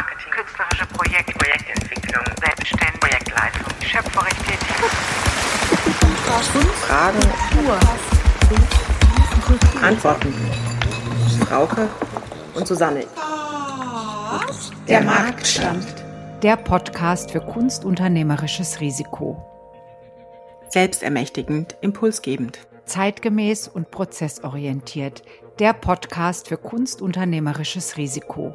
Kulturmarketing, künstlerische Projekte, Projektentwicklung, Selbstständigkeit, Projektleitung, schöpferisch tätig. Fragen, Antworten. Frauke und Susanne. Der Marktstand. Der Podcast für kunstunternehmerisches Risiko. Selbstermächtigend, impulsgebend. Zeitgemäß und prozessorientiert. Der Podcast für kunstunternehmerisches Risiko.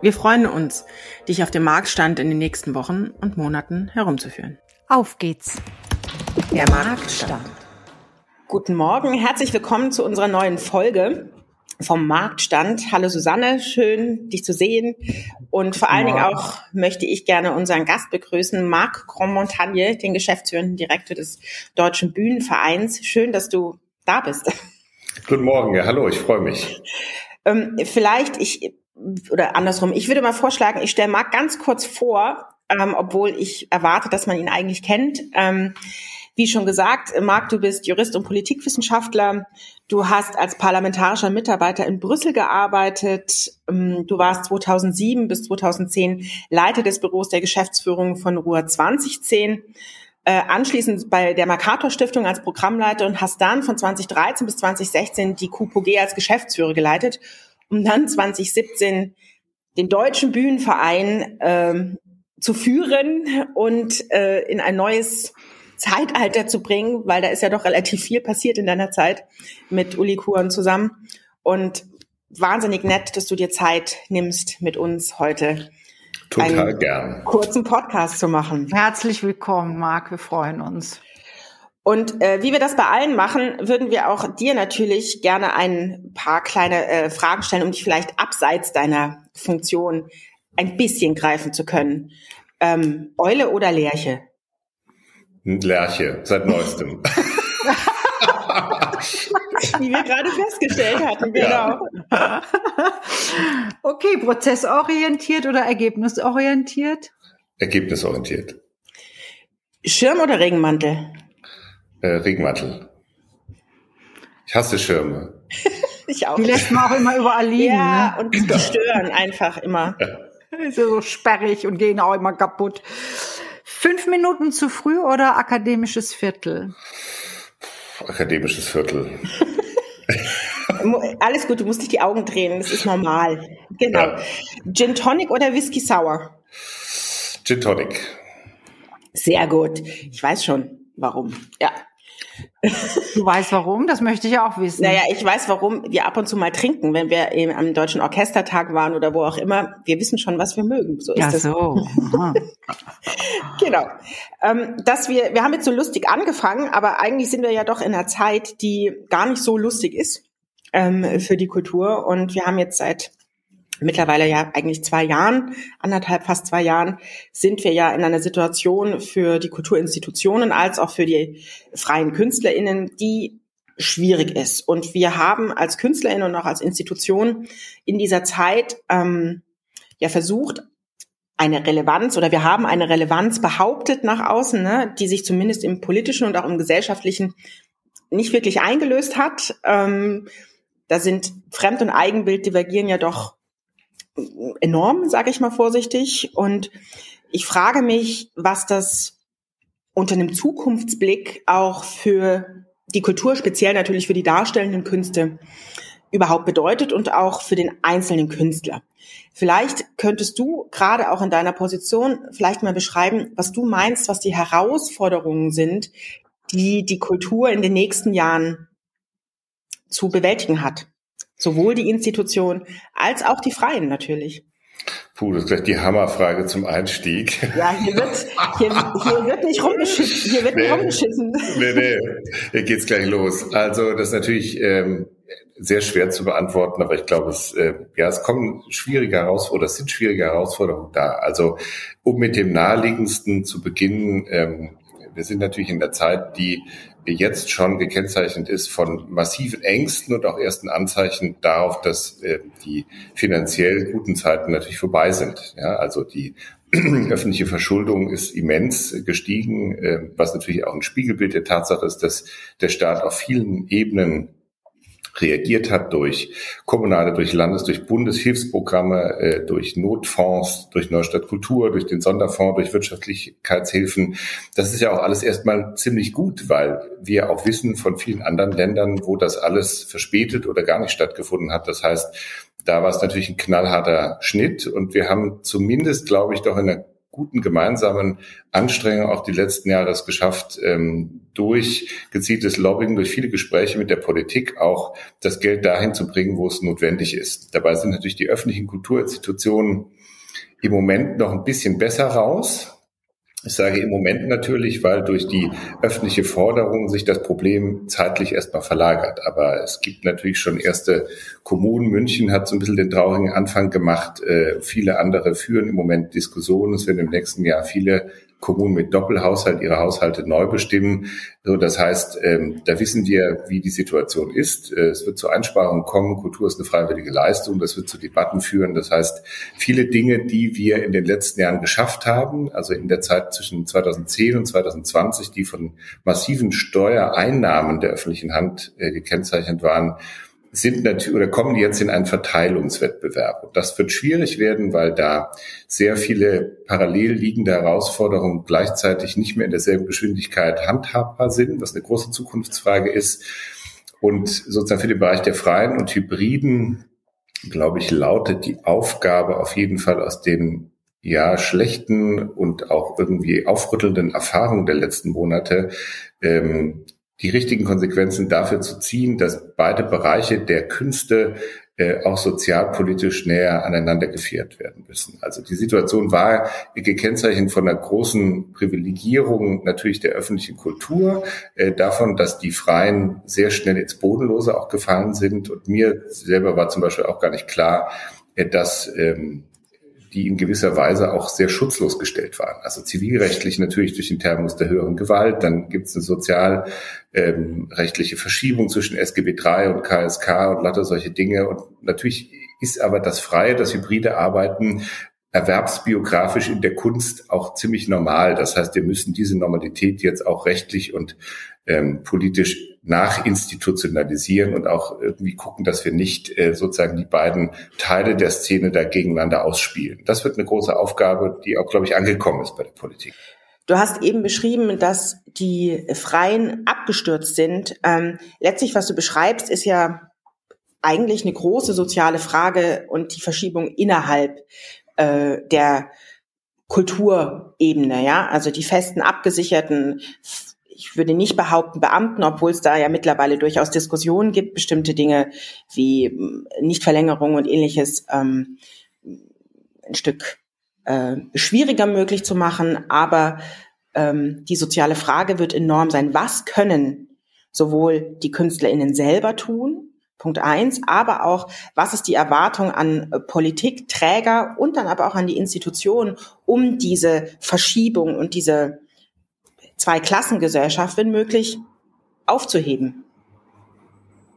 Wir freuen uns, dich auf dem Marktstand in den nächsten Wochen und Monaten herumzuführen. Auf geht's! Der Marktstand. Guten Morgen, herzlich willkommen zu unserer neuen Folge vom Marktstand. Hallo Susanne, schön dich zu sehen. Und vor allen Dingen auch möchte ich gerne unseren Gast begrüßen, Marc Grandmontagne, den geschäftsführenden Direktor des Deutschen Bühnenvereins. Schön, dass du da bist. Guten Morgen, ja, hallo, ich freue mich. Ähm, vielleicht, ich, oder andersrum, ich würde mal vorschlagen, ich stelle Marc ganz kurz vor, ähm, obwohl ich erwarte, dass man ihn eigentlich kennt. Ähm, wie schon gesagt, Marc, du bist Jurist und Politikwissenschaftler. Du hast als parlamentarischer Mitarbeiter in Brüssel gearbeitet. Ähm, Du warst 2007 bis 2010 Leiter des Büros der Geschäftsführung von Ruhr 2010. Äh, anschließend bei der Mercator Stiftung als Programmleiter und hast dann von 2013 bis 2016 die QPG als Geschäftsführer geleitet um dann 2017 den Deutschen Bühnenverein ähm, zu führen und äh, in ein neues Zeitalter zu bringen, weil da ist ja doch relativ viel passiert in deiner Zeit mit Uli Kuhn zusammen. Und wahnsinnig nett, dass du dir Zeit nimmst, mit uns heute Total einen gern. kurzen Podcast zu machen. Herzlich willkommen, Marc, wir freuen uns. Und äh, wie wir das bei allen machen, würden wir auch dir natürlich gerne ein paar kleine äh, Fragen stellen, um dich vielleicht abseits deiner Funktion ein bisschen greifen zu können. Ähm, Eule oder Lerche? Lerche, seit neuestem. Wie wir gerade festgestellt hatten, Ja. genau. Okay, prozessorientiert oder ergebnisorientiert? Ergebnisorientiert. Schirm oder Regenmantel? Äh, Regenmantel. Ich hasse Schirme. Ich auch. Die lässt man auch immer überall liegen. Ja, ne? und die stören einfach immer. Ja so sperrig und gehen auch immer kaputt. Fünf Minuten zu früh oder akademisches Viertel? Akademisches Viertel. Alles gut, du musst nicht die Augen drehen, das ist normal. Genau. Ja. Gin Tonic oder Whisky Sour? Gin Tonic. Sehr gut. Ich weiß schon, warum. Ja. Du weißt warum? Das möchte ich auch wissen. Naja, ich weiß, warum wir ab und zu mal trinken, wenn wir eben am Deutschen Orchestertag waren oder wo auch immer. Wir wissen schon, was wir mögen. So ist ja, das. so. Genau. Ähm, dass wir, wir haben jetzt so lustig angefangen, aber eigentlich sind wir ja doch in einer Zeit, die gar nicht so lustig ist ähm, für die Kultur. Und wir haben jetzt seit mittlerweile ja eigentlich zwei Jahren, anderthalb, fast zwei Jahren, sind wir ja in einer Situation für die Kulturinstitutionen als auch für die freien KünstlerInnen, die schwierig ist. Und wir haben als KünstlerInnen und auch als Institution in dieser Zeit ähm, ja versucht, eine Relevanz oder wir haben eine Relevanz behauptet nach außen, ne, die sich zumindest im politischen und auch im gesellschaftlichen nicht wirklich eingelöst hat. Ähm, da sind Fremd- und Eigenbild divergieren ja doch enorm, sage ich mal vorsichtig. Und ich frage mich, was das unter einem Zukunftsblick auch für die Kultur speziell natürlich für die darstellenden Künste überhaupt bedeutet und auch für den einzelnen Künstler. Vielleicht könntest du gerade auch in deiner Position vielleicht mal beschreiben, was du meinst, was die Herausforderungen sind, die die Kultur in den nächsten Jahren zu bewältigen hat. Sowohl die Institution als auch die Freien natürlich. Puh, das ist gleich die Hammerfrage zum Einstieg. Ja, hier wird, hier, hier wird nicht rumgeschissen. Hier wird nee, nicht rumgeschissen. Nee, nee, hier geht's gleich los. Also das ist natürlich ähm, sehr schwer zu beantworten, aber ich glaube, es, äh, ja, es kommen schwierige Herausforderungen, es sind schwierige Herausforderungen da. Also um mit dem naheliegendsten zu beginnen, ähm, wir sind natürlich in der Zeit, die jetzt schon gekennzeichnet ist von massiven Ängsten und auch ersten Anzeichen darauf, dass äh, die finanziell guten Zeiten natürlich vorbei sind. Ja, also die öffentliche Verschuldung ist immens gestiegen, äh, was natürlich auch ein Spiegelbild der Tatsache ist, dass der Staat auf vielen Ebenen reagiert hat durch kommunale, durch Landes-, durch Bundeshilfsprogramme, äh, durch Notfonds, durch Neustadt Kultur, durch den Sonderfonds, durch Wirtschaftlichkeitshilfen. Das ist ja auch alles erstmal ziemlich gut, weil wir auch wissen von vielen anderen Ländern, wo das alles verspätet oder gar nicht stattgefunden hat. Das heißt, da war es natürlich ein knallharter Schnitt und wir haben zumindest, glaube ich, doch in der guten gemeinsamen Anstrengungen auch die letzten Jahre es geschafft, ähm, durch gezieltes Lobbying, durch viele Gespräche mit der Politik auch das Geld dahin zu bringen, wo es notwendig ist. Dabei sind natürlich die öffentlichen Kulturinstitutionen im Moment noch ein bisschen besser raus. Ich sage im Moment natürlich, weil durch die öffentliche Forderung sich das Problem zeitlich erstmal verlagert. Aber es gibt natürlich schon erste Kommunen. München hat so ein bisschen den traurigen Anfang gemacht. Äh, viele andere führen im Moment Diskussionen. Es werden im nächsten Jahr viele Kommunen mit Doppelhaushalt ihre Haushalte neu bestimmen. So, das heißt, ähm, da wissen wir, wie die Situation ist. Äh, es wird zu Einsparungen kommen. Kultur ist eine freiwillige Leistung. Das wird zu Debatten führen. Das heißt, viele Dinge, die wir in den letzten Jahren geschafft haben, also in der Zeit zwischen 2010 und 2020, die von massiven Steuereinnahmen der öffentlichen Hand äh, gekennzeichnet waren, sind natürlich oder kommen jetzt in einen Verteilungswettbewerb. Und das wird schwierig werden, weil da sehr viele parallel liegende Herausforderungen gleichzeitig nicht mehr in derselben Geschwindigkeit handhabbar sind, was eine große Zukunftsfrage ist. Und sozusagen für den Bereich der freien und hybriden, glaube ich, lautet die Aufgabe auf jeden Fall aus den ja schlechten und auch irgendwie aufrüttelnden Erfahrungen der letzten Monate ähm, die richtigen Konsequenzen dafür zu ziehen, dass beide Bereiche der Künste äh, auch sozialpolitisch näher aneinander geführt werden müssen. Also die Situation war gekennzeichnet von einer großen Privilegierung natürlich der öffentlichen Kultur, äh, davon, dass die Freien sehr schnell ins Bodenlose auch gefallen sind. Und mir selber war zum Beispiel auch gar nicht klar, äh, dass ähm, die in gewisser Weise auch sehr schutzlos gestellt waren. Also zivilrechtlich natürlich durch den Terminus der höheren Gewalt, dann gibt es eine sozialrechtliche ähm, Verschiebung zwischen SGB III und KSK und lauter solche Dinge. Und natürlich ist aber das freie, das hybride Arbeiten erwerbsbiografisch in der Kunst auch ziemlich normal. Das heißt, wir müssen diese Normalität jetzt auch rechtlich und ähm, politisch nachinstitutionalisieren und auch irgendwie gucken, dass wir nicht äh, sozusagen die beiden Teile der Szene da gegeneinander ausspielen. Das wird eine große Aufgabe, die auch, glaube ich, angekommen ist bei der Politik. Du hast eben beschrieben, dass die Freien abgestürzt sind. Ähm, letztlich, was du beschreibst, ist ja eigentlich eine große soziale Frage und die Verschiebung innerhalb äh, der Kulturebene, ja, also die festen abgesicherten ich würde nicht behaupten Beamten, obwohl es da ja mittlerweile durchaus Diskussionen gibt, bestimmte Dinge wie hm, Nichtverlängerung und ähnliches ähm, ein Stück äh, schwieriger möglich zu machen. Aber ähm, die soziale Frage wird enorm sein. Was können sowohl die KünstlerInnen selber tun, Punkt eins, aber auch, was ist die Erwartung an äh, Politikträger und dann aber auch an die Institutionen, um diese Verschiebung und diese Zweiklassengesellschaft, wenn möglich, aufzuheben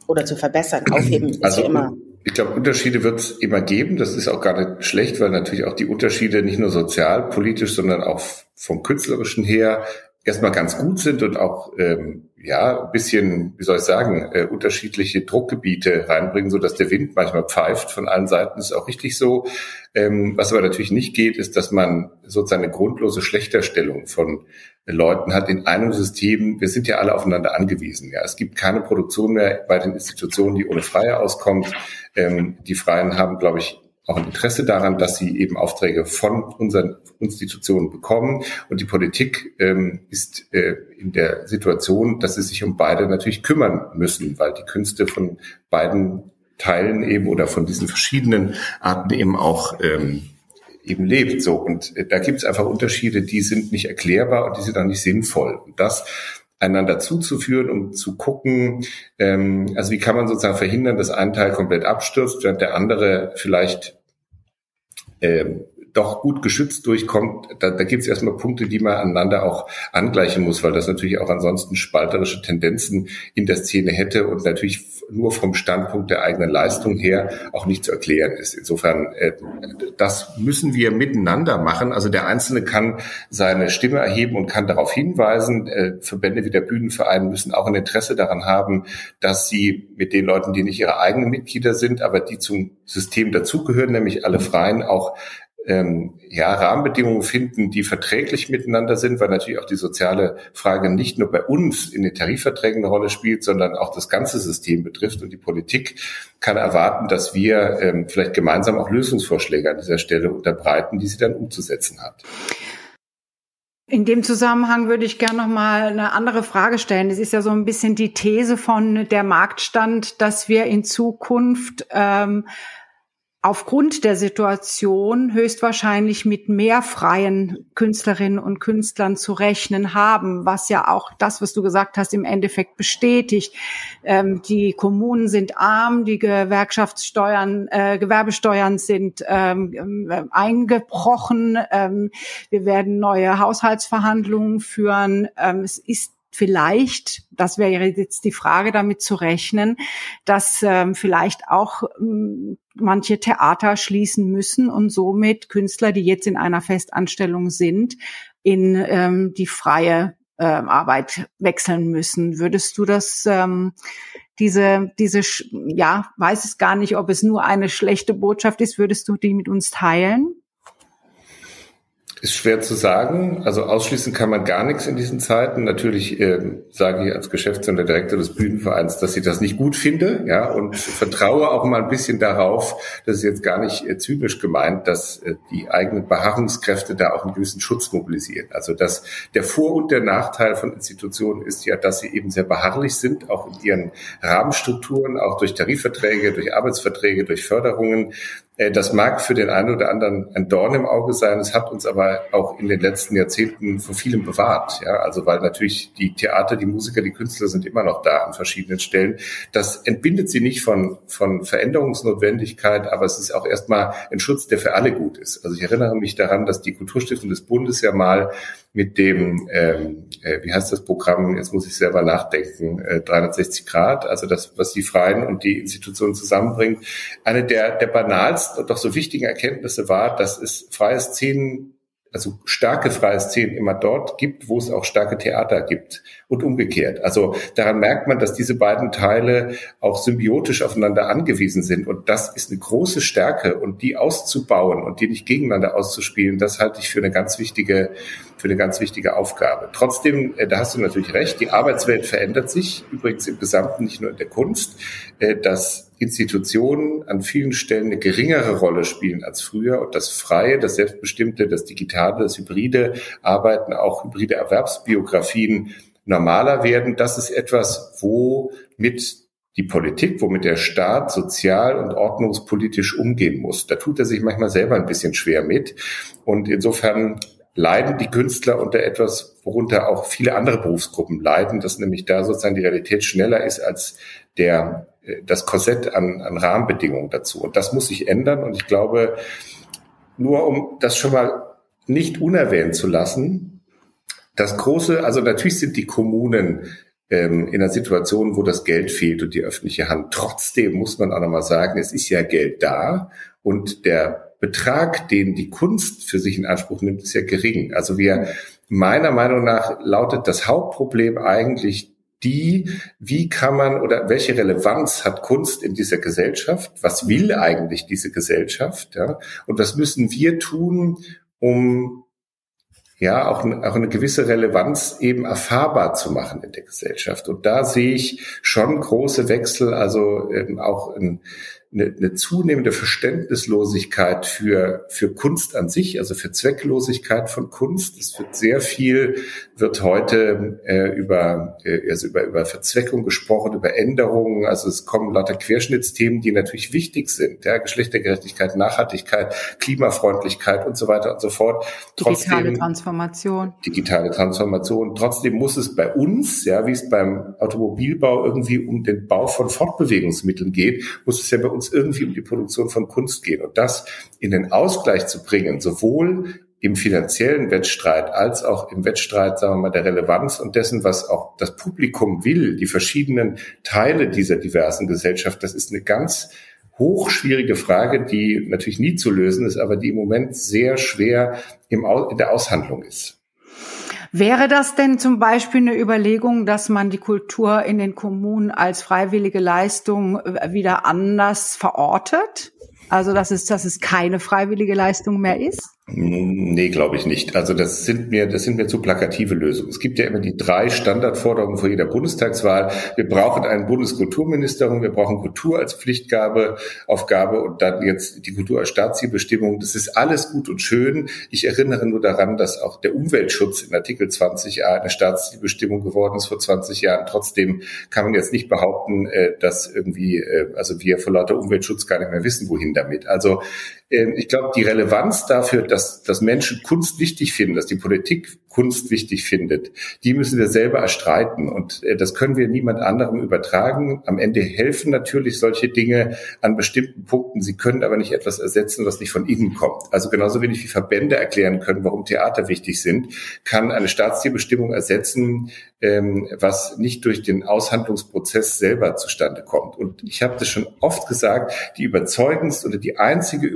oder zu verbessern. Aufheben ist also, immer. Ich glaube, Unterschiede wird es immer geben. Das ist auch gar nicht schlecht, weil natürlich auch die Unterschiede nicht nur sozial, politisch, sondern auch vom künstlerischen her erstmal ganz gut sind und auch ähm, ja ein bisschen, wie soll ich sagen, äh, unterschiedliche Druckgebiete reinbringen, so dass der Wind manchmal pfeift von allen Seiten, ist auch richtig so. Ähm, was aber natürlich nicht geht, ist, dass man sozusagen eine grundlose Schlechterstellung von Leuten hat in einem System. Wir sind ja alle aufeinander angewiesen. Ja, es gibt keine Produktion mehr bei den Institutionen, die ohne Freie auskommt. Ähm, die Freien haben, glaube ich, auch ein Interesse daran, dass sie eben Aufträge von unseren Institutionen bekommen. Und die Politik ähm, ist äh, in der Situation, dass sie sich um beide natürlich kümmern müssen, weil die Künste von beiden Teilen eben oder von diesen verschiedenen Arten eben auch ähm, eben lebt. So und äh, da gibt es einfach Unterschiede, die sind nicht erklärbar und die sind auch nicht sinnvoll. Und das einander zuzuführen, um zu gucken, ähm, also wie kann man sozusagen verhindern, dass ein Teil komplett abstürzt, während der andere vielleicht ähm, doch gut geschützt durchkommt, da, da gibt es erstmal Punkte, die man aneinander auch angleichen muss, weil das natürlich auch ansonsten spalterische Tendenzen in der Szene hätte und natürlich nur vom Standpunkt der eigenen Leistung her auch nicht zu erklären ist. Insofern, äh, das müssen wir miteinander machen. Also der Einzelne kann seine Stimme erheben und kann darauf hinweisen. Äh, Verbände wie der Bühnenverein müssen auch ein Interesse daran haben, dass sie mit den Leuten, die nicht ihre eigenen Mitglieder sind, aber die zum System dazugehören, nämlich alle Freien, auch ähm, ja, Rahmenbedingungen finden, die verträglich miteinander sind, weil natürlich auch die soziale Frage nicht nur bei uns in den Tarifverträgen eine Rolle spielt, sondern auch das ganze System betrifft. Und die Politik kann erwarten, dass wir ähm, vielleicht gemeinsam auch Lösungsvorschläge an dieser Stelle unterbreiten, die sie dann umzusetzen hat. In dem Zusammenhang würde ich gerne noch mal eine andere Frage stellen. Es ist ja so ein bisschen die These von der Marktstand, dass wir in Zukunft ähm, aufgrund der Situation höchstwahrscheinlich mit mehr freien Künstlerinnen und Künstlern zu rechnen haben, was ja auch das, was du gesagt hast, im Endeffekt bestätigt. Ähm, die sind arm, die Gewerkschaftssteuern, äh, Gewerbesteuern sind ähm, äh, eingebrochen. Ähm, wir werden neue Haushaltsverhandlungen führen. Ähm, es ist vielleicht, das wäre jetzt die Frage, damit zu rechnen, dass ähm, vielleicht auch ähm, manche Theater schließen müssen und somit Künstler, die jetzt in einer Festanstellung sind, in ähm, die freie äh, Arbeit wechseln müssen. Würdest du das, ähm, diese, diese, ja, weiß es gar nicht, ob es nur eine schlechte Botschaft ist, würdest du die mit uns teilen? Ist schwer zu sagen. Also ausschließen kann man gar nichts in diesen Zeiten. Natürlich äh, sage ich als Geschäftsführer und Direktor des Bühnenvereins, dass ich das nicht gut finde, ja, und vertraue auch mal ein bisschen darauf, das ist jetzt gar nicht äh, zynisch gemeint, dass äh, die eigenen Beharrungskräfte da auch einen gewissen Schutz mobilisieren. Also dass der Vor- und der Nachteil von Institutionen ist ja, dass sie eben sehr beharrlich sind, auch in ihren Rahmenstrukturen, auch durch Tarifverträge, durch Arbeitsverträge, durch Förderungen. Äh, das mag für den einen oder anderen ein Dorn im Auge sein. Es hat uns aber auch in den letzten Jahrzehnten vor vielem bewahrt. Ja, also weil natürlich die Theater, die Musiker, die Künstler sind immer noch da an verschiedenen Stellen. Das entbindet sie nicht von, von Veränderungsnotwendigkeit, aber es ist auch erstmal ein Schutz, der für alle gut ist. Also ich erinnere mich daran, dass die Kulturstiftung des Bundes ja mal mit dem, ähm, äh, wie heißt das Programm, jetzt muss ich selber nachdenken, äh, 360 Grad, also das, was die Freien und die Institutionen zusammenbringt. Eine der, der banalsten und doch so wichtigen Erkenntnisse war, dass es freie Szenen also starke freie Szenen immer dort gibt, wo es auch starke Theater gibt und umgekehrt. Also daran merkt man, dass diese beiden Teile auch symbiotisch aufeinander angewiesen sind und das ist eine große Stärke und die auszubauen und die nicht gegeneinander auszuspielen, das halte ich für eine ganz wichtige für eine ganz wichtige Aufgabe. Trotzdem, äh, da hast du natürlich recht, die Arbeitswelt verändert sich, übrigens im Gesamten, nicht nur in der Kunst, äh, dass Institutionen an vielen Stellen eine geringere Rolle spielen als früher und das Freie, das Selbstbestimmte, das Digitale, das Hybride Arbeiten, auch hybride Erwerbsbiografien normaler werden. Das ist etwas, wo mit die Politik, womit der Staat sozial und ordnungspolitisch umgehen muss. Da tut er sich manchmal selber ein bisschen schwer mit. Und insofern leiden die Künstler unter etwas, worunter auch viele andere Berufsgruppen leiden, dass nämlich da sozusagen die Realität schneller ist als der, das Korsett an, an Rahmenbedingungen dazu. Und das muss sich ändern. Und ich glaube, nur um das schon mal nicht unerwähnt zu lassen, das große, also natürlich sind die Kommunen ähm, in einer Situation, wo das Geld fehlt und die öffentliche Hand. Trotzdem muss man auch nochmal sagen, es ist ja Geld da und der Betrag, den die Kunst für sich in Anspruch nimmt, ist ja gering. Also wir meiner Meinung nach lautet das Hauptproblem eigentlich die, wie kann man oder welche Relevanz hat Kunst in dieser Gesellschaft? Was will eigentlich diese Gesellschaft? Ja? Und was müssen wir tun, um ja auch, auch eine gewisse Relevanz eben erfahrbar zu machen in der Gesellschaft? Und da sehe ich schon große Wechsel, also ähm, auch ein, eine, eine zunehmende Verständnislosigkeit für, für Kunst an sich, also für Zwecklosigkeit von Kunst. Es wird sehr viel, wird heute äh, über, äh, also über, über Verzweckung gesprochen, über Änderungen. Also es kommen lauter Querschnittsthemen, die natürlich wichtig sind. Ja, Geschlechtergerechtigkeit, Nachhaltigkeit, Klimafreundlichkeit und so weiter und so fort. Digitale Trotzdem, Transformation. Digitale Transformation. Trotzdem muss es bei uns, ja, wie es beim Automobilbau irgendwie um den Bau von Fortbewegungsmitteln geht, muss es ja bei uns uns irgendwie um die Produktion von Kunst gehen. Und das in den Ausgleich zu bringen, sowohl im finanziellen Wettstreit als auch im Wettstreit, sagen wir mal, der Relevanz und dessen, was auch das Publikum will, die verschiedenen Teile dieser diversen Gesellschaft, das ist eine ganz hochschwierige Frage, die natürlich nie zu lösen ist, aber die im Moment sehr schwer im, in der Aushandlung ist. Wäre das denn zum Beispiel eine Überlegung, dass man die Kultur in den Kommunen als freiwillige Leistung äh, wieder anders verortet? Also dass es, dass es keine freiwillige Leistung mehr ist? Nee, glaube ich nicht. Also das sind mir, das sind mir zu plakative Lösungen. Es gibt ja immer die drei Standardforderungen vor jeder Bundestagswahl. Wir brauchen einen Bundeskulturministerium, wir brauchen Kultur als Pflichtgabe, Aufgabe und dann jetzt die Kultur als Staatszielbestimmung. Das ist alles gut und schön. Ich erinnere nur daran, dass auch der Umweltschutz in Artikel 20a eine Staatszielbestimmung geworden ist vor 20 Jahren. Trotzdem kann man jetzt nicht behaupten, äh, dass irgendwie, äh, also wir vor lauter Umweltschutz gar nicht mehr wissen, wohin damit. Also ich glaube, die Relevanz dafür, dass, dass Menschen Kunst wichtig finden, dass die Politik Kunst wichtig findet, die müssen wir selber erstreiten. Und äh, das können wir niemand anderem übertragen. Am Ende helfen natürlich solche Dinge an bestimmten Punkten. Sie können aber nicht etwas ersetzen, was nicht von innen kommt. Also genauso wenig wie Verbände erklären können, warum Theater wichtig sind, kann eine Staatszielbestimmung ersetzen, ähm, was nicht durch den Aushandlungsprozess selber zustande kommt. Und ich habe das schon oft gesagt, die überzeugendste oder die einzige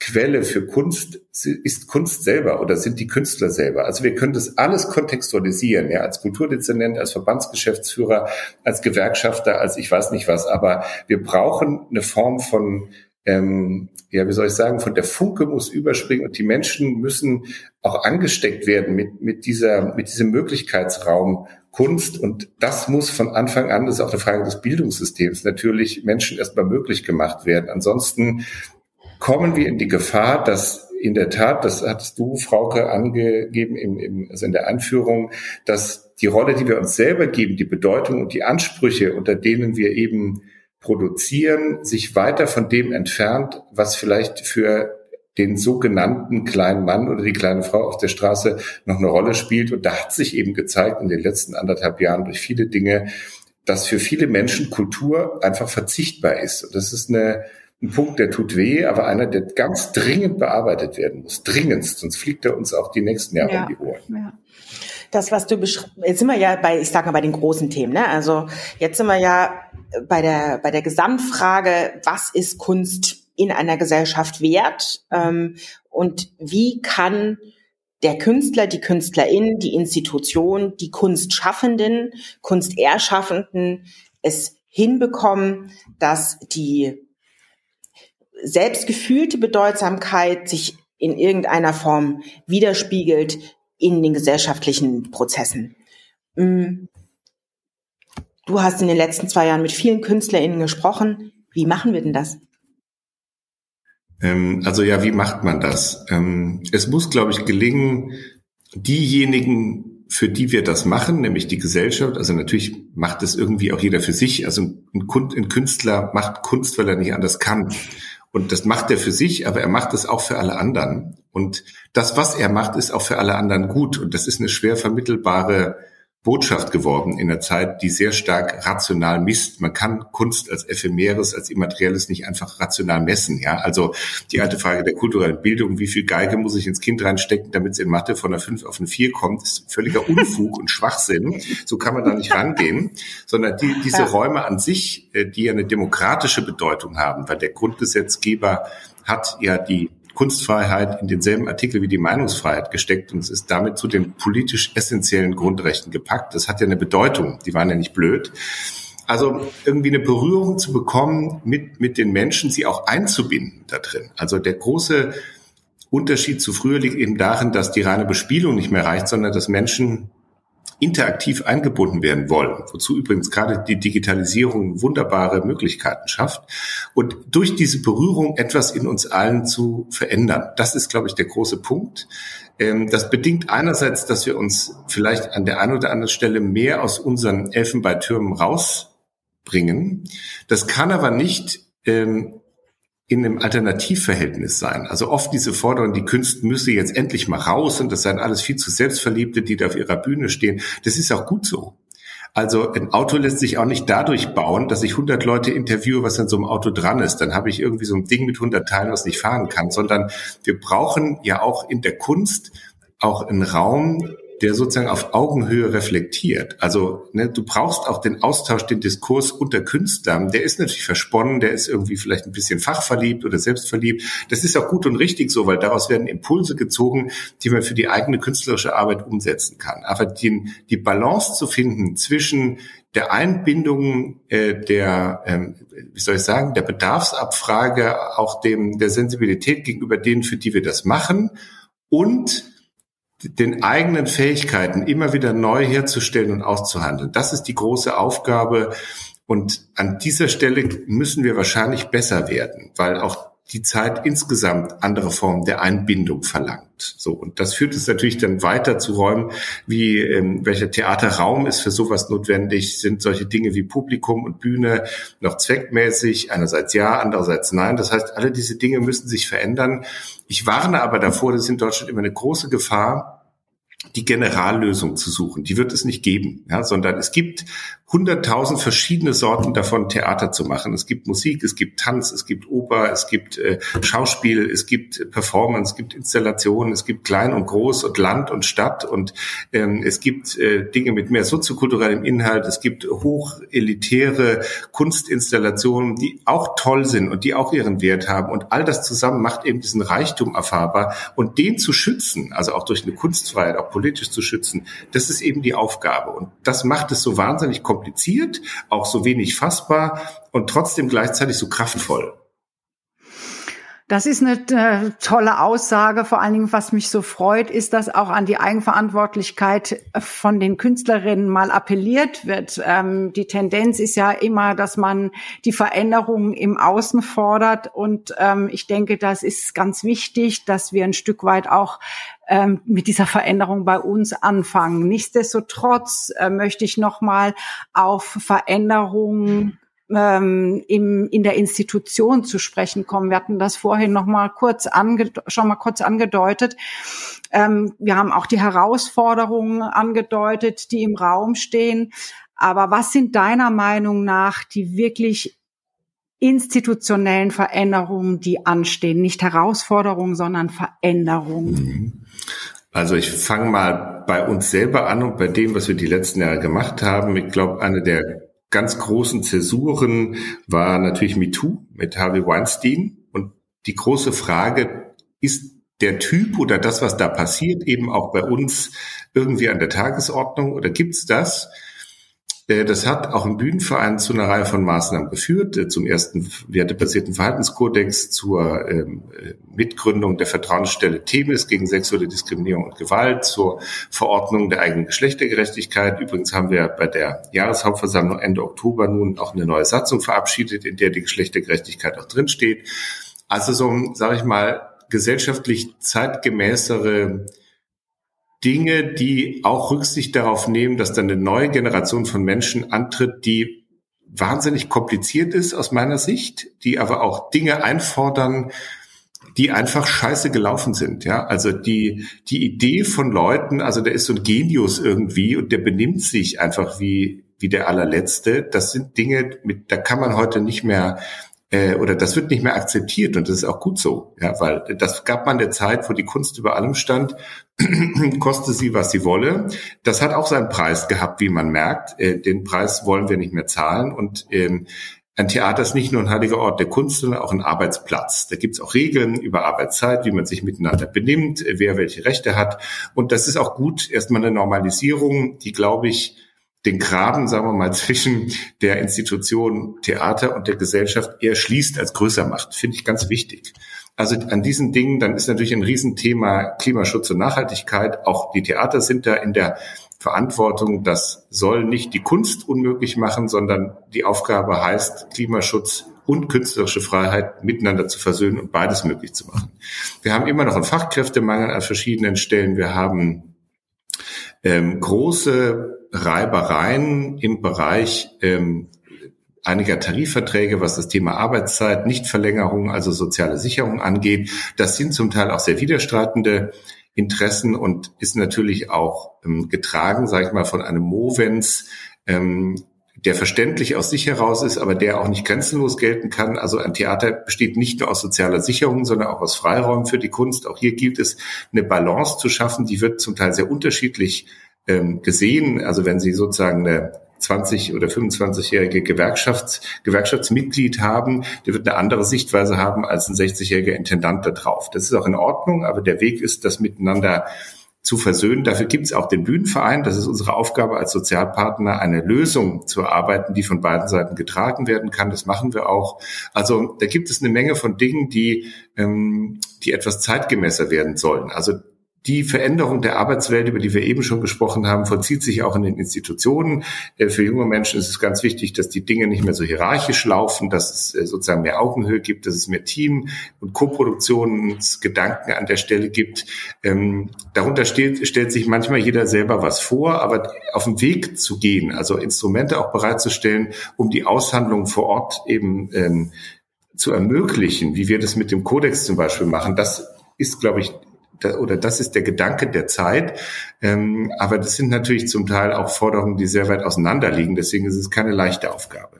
Überzeugungsquelle für Kunst ist Kunst selber oder sind die Künstler selber. Also wir können das alles kontextualisieren, ja, als Kulturdezernent, als Verbandsgeschäftsführer, als Gewerkschafter, als ich weiß nicht was, aber wir brauchen eine Form von ähm, ja, wie soll ich sagen, von der Funke muss überspringen und die Menschen müssen auch angesteckt werden mit, mit dieser, mit diesem Möglichkeitsraum Kunst und das muss von Anfang an, das ist auch eine Frage des Bildungssystems, natürlich Menschen erstmal möglich gemacht werden. Ansonsten kommen wir in die Gefahr, dass in der Tat, das hattest du, Frauke, angegeben im, im, also in der Anführung, dass die Rolle, die wir uns selber geben, die Bedeutung und die Ansprüche, unter denen wir eben produzieren, sich weiter von dem entfernt, was vielleicht für den sogenannten kleinen Mann oder die kleine Frau auf der Straße noch eine Rolle spielt. Und da hat sich eben gezeigt in den letzten anderthalb Jahren durch viele Dinge, dass für viele Menschen Kultur einfach verzichtbar ist. Und das ist eine, ein Punkt, der tut weh, aber einer, der ganz dringend bearbeitet werden muss. Dringendst, sonst fliegt er uns auch die nächsten Jahre ja, um die Ohren. Ja das, was du beschreibst, jetzt sind wir ja bei, ich sage mal, bei den großen Themen, ne? Also jetzt sind wir ja bei der, bei der Gesamtfrage, was ist Kunst in einer Gesellschaft wert? Ähm, und wie kann der Künstler, die Künstlerin, die Institution, die Kunstschaffenden, Kunsterschaffenden es hinbekommen, dass die selbstgefühlte Bedeutsamkeit sich in irgendeiner Form widerspiegelt in den gesellschaftlichen Prozessen. Mm. Du hast in den letzten zwei Jahren mit vielen KünstlerInnen gesprochen. Wie machen wir denn das? Ähm, also ja, wie macht man das? Ähm, es muss, glaube ich, gelingen, diejenigen, für die wir das machen, nämlich die Gesellschaft, also natürlich macht es irgendwie auch jeder für sich. Also ein, Künstler macht Kunst, weil er nicht anders kann. Und das macht er für sich, aber er macht es auch für alle anderen. Und das, was er macht, ist auch für alle anderen gut. Und das ist eine schwer vermittelbare Botschaft geworden in der Zeit, die sehr stark rational misst. Man kann Kunst als ephemeres, als immaterielles nicht einfach rational messen. Ja, also die alte Frage der kulturellen Bildung, wie viel Geige muss ich ins Kind reinstecken, damit es in Mathe von einer 5 auf eine 4 kommt, ist völliger Unfug und Schwachsinn. So kann man da nicht rangehen, sondern die, diese Räume an sich, äh, die ja eine demokratische Bedeutung haben, weil der Grundgesetzgeber hat ja die Kunstfreiheit in denselben Artikel wie die Meinungsfreiheit gesteckt und es ist damit zu den politisch essentiellen Grundrechten gepackt. Das hat ja eine Bedeutung, die waren ja nicht blöd. Also irgendwie eine Berührung zu bekommen mit, mit den Menschen, sie auch einzubinden da drin. Also der große Unterschied zu früher liegt eben darin, dass die reine Bespielung nicht mehr reicht, sondern dass Menschen interaktiv eingebunden werden wollen, wozu übrigens gerade die Digitalisierung wunderbare Möglichkeiten schafft und durch diese Berührung etwas in uns allen zu verändern. Das ist, glaube ich, der große Punkt. Ähm, das bedingt einerseits, dass wir uns vielleicht an der einen oder anderen Stelle mehr aus unseren Elfenbeintürmen rausbringen. Das kann aber nicht ähm, in einem Alternativverhältnis sein. Also oft diese Forderung, die Künste müsse jetzt endlich mal raus und das seien alles viel zu Selbstverliebte, die da auf ihrer Bühne stehen. Das ist auch gut so. Also ein Auto lässt sich auch nicht dadurch bauen, dass ich 100 Leute interviewe, was in so einem Auto dran ist. Dann habe ich irgendwie so ein Ding mit 100 Teilen, was nicht fahren kann, sondern wir brauchen ja auch in der Kunst auch einen Raum, der sozusagen auf Augenhöhe reflektiert. Also ne, du brauchst auch den Austausch, den Diskurs unter Künstlern. Der ist natürlich versponnen, der ist irgendwie vielleicht ein bisschen fachverliebt oder selbstverliebt. Das ist auch gut und richtig so, weil daraus werden Impulse gezogen, die man für die eigene künstlerische Arbeit umsetzen kann. Aber die, die Balance zu finden zwischen der Einbindung äh, der, ähm, wie soll ich sagen, der Bedarfsabfrage, auch dem der Sensibilität gegenüber denen, für die wir das machen und den eigenen Fähigkeiten immer wieder neu herzustellen und auszuhandeln. Das ist die große Aufgabe. Und an dieser Stelle müssen wir wahrscheinlich besser werden, weil auch die Zeit insgesamt andere Formen der Einbindung verlangt. So und das führt es natürlich dann weiter zu Räumen, wie ähm, welcher Theaterraum ist für sowas notwendig? Sind solche Dinge wie Publikum und Bühne noch zweckmäßig? Einerseits ja, andererseits nein. Das heißt, alle diese Dinge müssen sich verändern. Ich warne aber davor, das ist in Deutschland immer eine große Gefahr, die Generallösung zu suchen. Die wird es nicht geben, ja, sondern es gibt hunderttausend verschiedene Sorten davon, Theater zu machen. Es gibt Musik, es gibt Tanz, es gibt Oper, es gibt äh, Schauspiel, es gibt Performance, es gibt Installationen, es gibt Klein und Groß und Land und Stadt und ähm, es gibt äh, Dinge mit mehr soziokulturellem Inhalt, es gibt hochelitäre Kunstinstallationen, die auch toll sind und die auch ihren Wert haben und all das zusammen macht eben diesen Reichtum erfahrbar und den zu schützen, also auch durch eine Kunstfreiheit, auch politisch zu schützen, das ist eben die Aufgabe und das macht es so wahnsinnig kompliziert auch so wenig fassbar und trotzdem gleichzeitig so kraftvoll. Das ist eine äh, tolle Aussage. Vor allen Dingen, was mich so freut, ist, dass auch an die Eigenverantwortlichkeit von den Künstlerinnen mal appelliert wird. Ähm, die Tendenz ist ja immer, dass man die Veränderungen im Außen fordert. Und ähm, ich denke, das ist ganz wichtig, dass wir ein Stück weit auch ähm, mit dieser Veränderung bei uns anfangen. Nichtsdestotrotz äh, möchte ich nochmal auf Veränderungen ähm, im, in der Institution zu sprechen kommen. Wir hatten das vorhin noch mal kurz ange schon mal kurz angedeutet. Ähm, wir haben auch die Herausforderungen angedeutet, die im Raum stehen. Aber was sind deiner Meinung nach die wirklich institutionellen Veränderungen, die anstehen? Nicht Herausforderungen, sondern Veränderungen. Mhm. Also ich fange mal bei uns selber an und bei dem, was wir die letzten Jahre gemacht haben. Ich glaube, eine der ganz großen Zäsuren war natürlich MeToo mit Harvey Weinstein. Und die große Frage, ist der Typ oder das, was da passiert, eben auch bei uns irgendwie an der Tagesordnung oder gibt's das? Äh, das hat auch im Bühnenverein zu einer Reihe von Maßnahmen geführt. Äh, zum ersten wertebasierten Verhaltenskodex, zur ähm, äh, Mitgründung der Vertrauensstelle Themis gegen sexuelle Diskriminierung und Gewalt, zur Verordnung der eigenen Geschlechtergerechtigkeit. Übrigens haben wir bei der Jahreshauptversammlung Ende Oktober nun auch eine neue Satzung verabschiedet, in der die Geschlechtergerechtigkeit auch drinsteht. Also so, sage ich mal, gesellschaftlich zeitgemäßere Dinge, die auch Rücksicht darauf nehmen, dass dann eine neue Generation von Menschen antritt, die wahnsinnig kompliziert ist aus meiner Sicht, die aber auch Dinge einfordern, die einfach scheiße gelaufen sind, ja. Also die, die Idee von Leuten, also der ist so ein Genius irgendwie und der benimmt sich einfach wie, wie der allerletzte. Das sind Dinge, mit, da kann man heute nicht mehr äh, oder das wird nicht mehr akzeptiert und das ist auch gut so, ja, weil das gab man der Zeit, wo die Kunst über allem stand, koste sie, was sie wolle. Das hat auch seinen Preis gehabt, wie man merkt. Äh, den Preis wollen wir nicht mehr zahlen und ähm, ein Theater ist nicht nur ein heiliger Ort der Kunst, sondern auch ein Arbeitsplatz. Da gibt es auch Regeln über Arbeitszeit, wie man sich miteinander benimmt, wer welche Rechte hat. Und das ist auch gut, erstmal eine Normalisierung, die, glaube ich, den Graben, sagen wir mal, zwischen der Institution Theater und der Gesellschaft eher schließt als größer macht. Finde ich ganz wichtig. Also an diesen Dingen, dann ist natürlich ein Riesenthema Klimaschutz und Nachhaltigkeit. Auch die Theater sind da in der Verantwortung. Das soll nicht die Kunst unmöglich machen, sondern die Aufgabe heißt, Klimaschutz und künstlerische Freiheit miteinander zu versöhnen und beides möglich zu machen. Wir haben immer noch einen Fachkräftemangel an verschiedenen Stellen. Wir haben ähm, große Reibereien im Bereich ähm, einiger Tarifverträge, was das Thema Arbeitszeit, Nichtverlängerung, also soziale Sicherung angeht. Das sind zum Teil auch sehr widerstreitende Interessen und ist natürlich auch ähm, getragen, sage ich mal, von einem Movens, ähm, der verständlich aus sich heraus ist, aber der auch nicht grenzenlos gelten kann. Also ein Theater besteht nicht nur aus sozialer Sicherung, sondern auch aus Freiräumen für die Kunst. Auch hier gilt es, eine Balance zu schaffen. Die wird zum Teil sehr unterschiedlich ähm, gesehen. Also wenn Sie sozusagen eine 20 oder 25-jährige Gewerkschafts Gewerkschaftsmitglied haben, der wird eine andere Sichtweise haben als ein 60-jähriger Intendant da drauf. Das ist auch in Ordnung, aber der Weg ist, das miteinander zu versöhnen. Dafür gibt es auch den Bühnenverein. Das ist unsere Aufgabe als Sozialpartner, eine Lösung zu erarbeiten, die von beiden Seiten getragen werden kann. Das machen wir auch. Also da gibt es eine Menge von Dingen, die, ähm, die etwas zeitgemäßer werden sollen. Also die Veränderung der Arbeitswelt, über die wir eben schon gesprochen haben, vollzieht sich auch in den Institutionen. Äh, für junge Menschen ist es ganz wichtig, dass die Dinge nicht mehr so hierarchisch laufen, dass es äh, sozusagen mehr Augenhöhe gibt, dass es mehr Team- und Co-Produktionsgedanken an der Stelle gibt. Ähm, darunter steht, stellt sich manchmal jeder selber was vor, aber auf den Weg zu gehen, also Instrumente auch bereitzustellen, um die Aushandlung vor Ort eben ähm, zu ermöglichen, wie wir das mit dem Kodex zum Beispiel machen, das ist, glaube ich, oder das ist der Gedanke der Zeit. Ähm, aber das sind natürlich zum Teil auch Forderungen, die sehr weit auseinander liegen. Deswegen ist es keine leichte Aufgabe.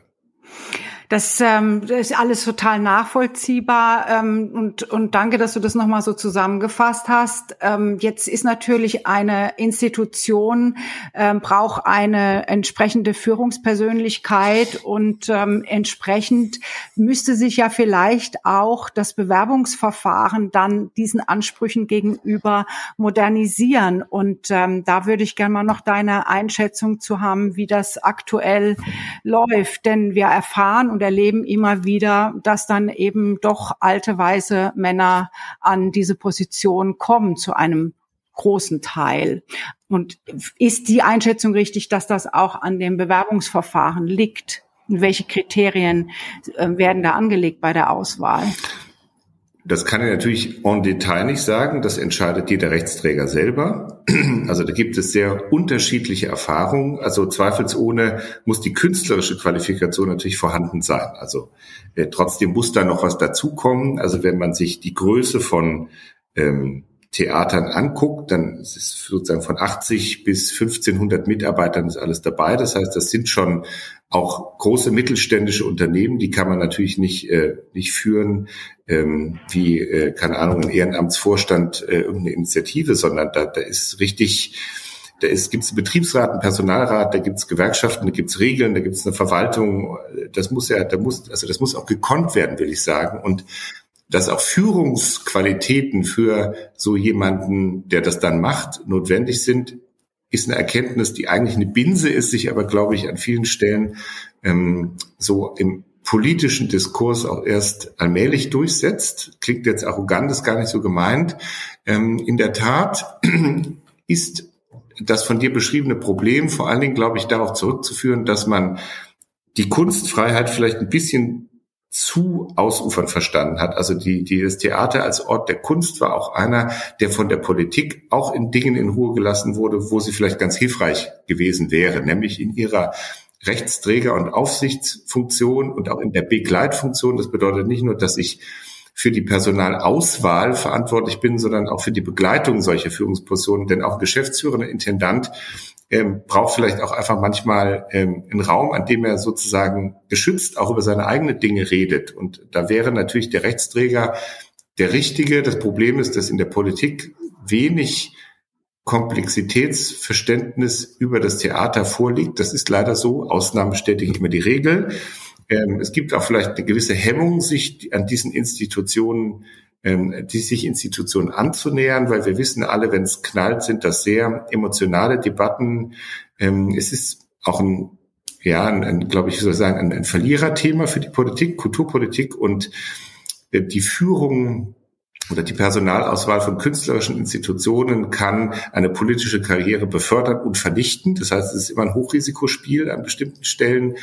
Das, ähm, ist alles total nachvollziehbar ähm, und, und danke, dass du das nochmal so zusammengefasst hast. Ähm, jetzt ist natürlich eine Institution, ähm, braucht eine entsprechende Führungspersönlichkeit und ähm, entsprechend müsste sich ja vielleicht auch das Bewerbungsverfahren dann diesen Ansprüchen gegenüber modernisieren. Und ähm, da würde ich gerne mal noch deine Einschätzung zu haben, wie das aktuell läuft. Denn wir erfahren und erleben immer wieder, dass dann eben doch alte weiße Männer an diese Position kommen zu einem großen Teil. Und ist die Einschätzung richtig, dass das auch an dem Bewerbungsverfahren liegt? Und welche Kriterien äh, werden da angelegt bei der Auswahl? Das kann ich natürlich en Detail nicht sagen. Das entscheidet jeder Rechtsträger selber. Also da gibt es sehr unterschiedliche Erfahrungen. Also zweifelsohne muss die künstlerische Qualifikation natürlich vorhanden sein. Also äh, trotzdem muss da noch was dazukommen. Also wenn man sich die Größe von ähm, Theatern anguckt, dann ist es sozusagen von 80 bis 1500 Mitarbeitern ist alles dabei. Das heißt, das sind schon auch große mittelständische Unternehmen, die kann man natürlich nicht, äh, nicht führen ähm, wie, äh, keine Ahnung, ein Ehrenamtsvorstand äh, irgendeine Initiative, sondern da, da ist richtig, da ist, gibt es einen Betriebsrat, einen Personalrat, da gibt es Gewerkschaften, da gibt es Regeln, da gibt es eine Verwaltung. Das muss ja, da muss, also das muss auch gekonnt werden, will ich sagen. Und dass auch Führungsqualitäten für so jemanden, der das dann macht, notwendig sind, ist eine Erkenntnis, die eigentlich eine Binse ist, sich aber, glaube ich, an vielen Stellen ähm, so im politischen Diskurs auch erst allmählich durchsetzt. Klingt jetzt arrogant, ist gar nicht so gemeint. Ähm, in der Tat ist das von dir beschriebene Problem vor allen Dingen, glaube ich, darauf zurückzuführen, dass man die Kunstfreiheit vielleicht ein bisschen zu ausufern verstanden hat. Also die, die, das Theater als Ort der Kunst war auch einer, der von der Politik auch in Dingen in Ruhe gelassen wurde, wo sie vielleicht ganz hilfreich gewesen wäre, nämlich in ihrer Rechtsträger- und Aufsichtsfunktion und auch in der Begleitfunktion. Das bedeutet nicht nur, dass ich für die Personalauswahl verantwortlich bin, sondern auch für die Begleitung solcher Führungspositionen. Denn auch Geschäftsführer Intendant ähm, braucht vielleicht auch einfach manchmal ähm, einen Raum, an dem er sozusagen geschützt auch über seine eigenen Dinge redet. Und da wäre natürlich der Rechtsträger der Richtige. Das Problem ist, dass in der Politik wenig Komplexitätsverständnis über das Theater vorliegt. Das ist leider so. Ausnahmen bestätigen immer die Regel. ähm, es gibt auch vielleicht eine gewisse Hemmung, sich an diesen Institutionen ähm, die sich Institutionen anzunähern, weil wir wissen alle, wenn es knallt, sind das sehr emotionale Debatten. Ähm, es ist auch ein ja, ein, ein glaube ich, soll sagen, ein, ein Verliererthema für die Politik, Kulturpolitik und äh, die Führung oder die Personalauswahl von künstlerischen Institutionen kann eine politische Karriere befördern und vernichten. Das heißt, es ist immer ein Hochrisikospiel an bestimmten Stellen.